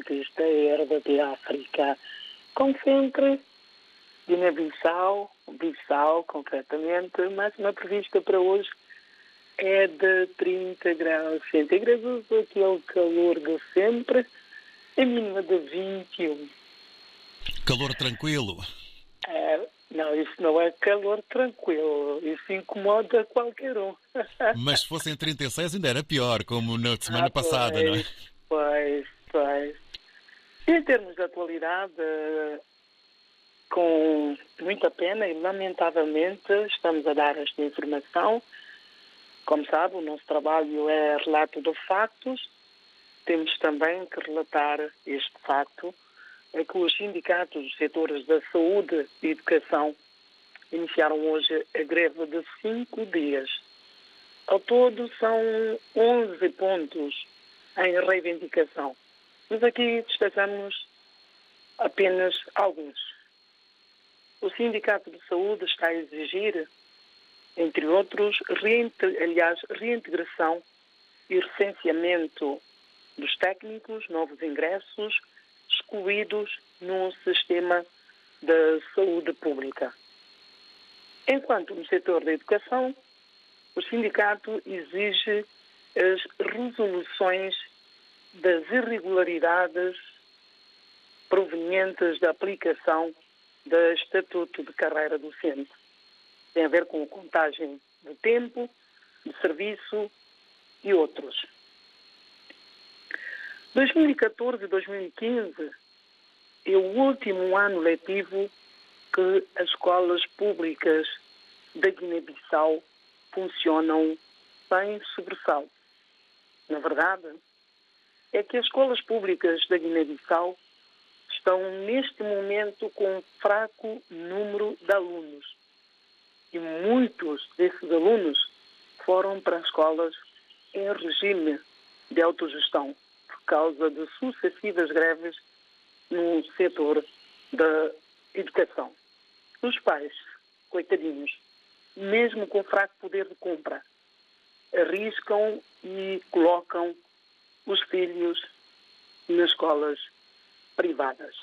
ouvintes da RDP África. Como sempre, Guiné-Bissau, Bissau concretamente, máxima prevista para hoje é de 30 graus centígrados, aquele calor de sempre, a mínima de 21. Calor tranquilo. É, não, isso não é calor tranquilo, isso incomoda qualquer um. Mas se fossem 36 ainda era pior, como na semana Ah, passada, pois, não é? Pois, Em termos de atualidade, com muita pena e lamentavelmente estamos a dar esta informação. Como sabe, o nosso trabalho é relato de factos. Temos também que relatar este facto, é que os sindicatos dos setores da saúde e educação iniciaram hoje a greve de cinco dias. Ao todo são 11 pontos em reivindicação. Mas aqui destacamos apenas alguns. O Sindicato de Saúde está a exigir, entre outros, reinte- aliás, reintegração e recenseamento dos técnicos, novos ingressos, excluídos no sistema da saúde pública. Enquanto no setor da educação, o sindicato exige as resoluções das irregularidades provenientes da aplicação do Estatuto de Carreira Docente. Tem a ver com a contagem de tempo, de serviço e outros. 2014 e 2015 é o último ano letivo que as escolas públicas da Guiné-Bissau funcionam sem sobressalto. Na verdade, é que as escolas públicas da Guiné-Bissau estão neste momento com um fraco número de alunos. E muitos desses alunos foram para escolas em regime de autogestão por causa de sucessivas greves no setor da educação. Os pais, coitadinhos, mesmo com fraco poder de compra, arriscam e colocam os filhos nas escolas privadas.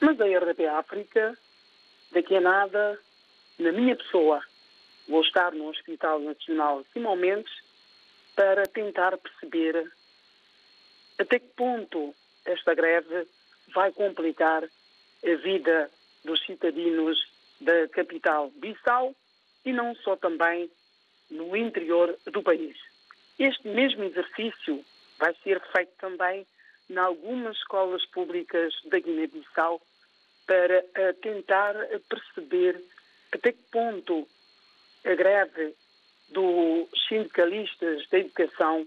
Mas a RDP África, daqui a nada, na minha pessoa, vou estar no Hospital Nacional Simão Mendes para tentar perceber até que ponto esta greve vai complicar a vida dos cidadãos da capital Bissau e não só também no interior do país. Este mesmo exercício vai ser feito também em algumas escolas públicas da Guiné-Bissau para tentar perceber até que ponto a greve dos sindicalistas da educação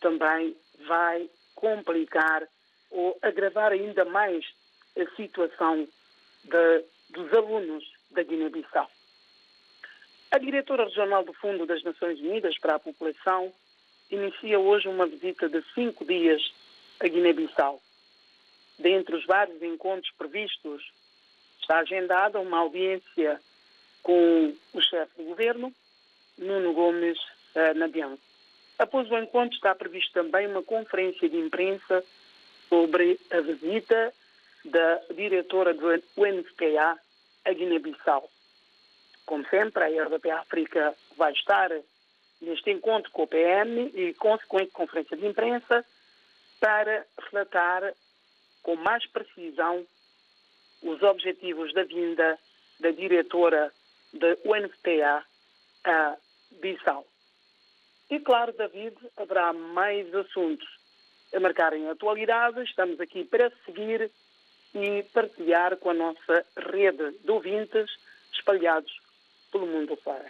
também vai complicar ou agravar ainda mais a situação de- dos alunos da Guiné-Bissau. A diretora regional do Fundo das Nações Unidas para a População inicia hoje uma visita de cinco dias a Guiné-Bissau. Dentre os vários encontros previstos, está agendada uma audiência com o chefe do governo, Nuno Gomes eh, Nabian. Após o encontro, está previsto também uma conferência de imprensa sobre a visita da diretora do UNFPA a Guiné-Bissau. Como sempre, a RDP África vai estar neste encontro com o PM e consequente conferência de imprensa para relatar com mais precisão os objetivos da vinda da diretora da UNFPA a Bissau. E claro, David, haverá mais assuntos a marcarem a atualidade. Estamos aqui para seguir e partilhar com a nossa rede de ouvintes espalhados pelo mundo fora.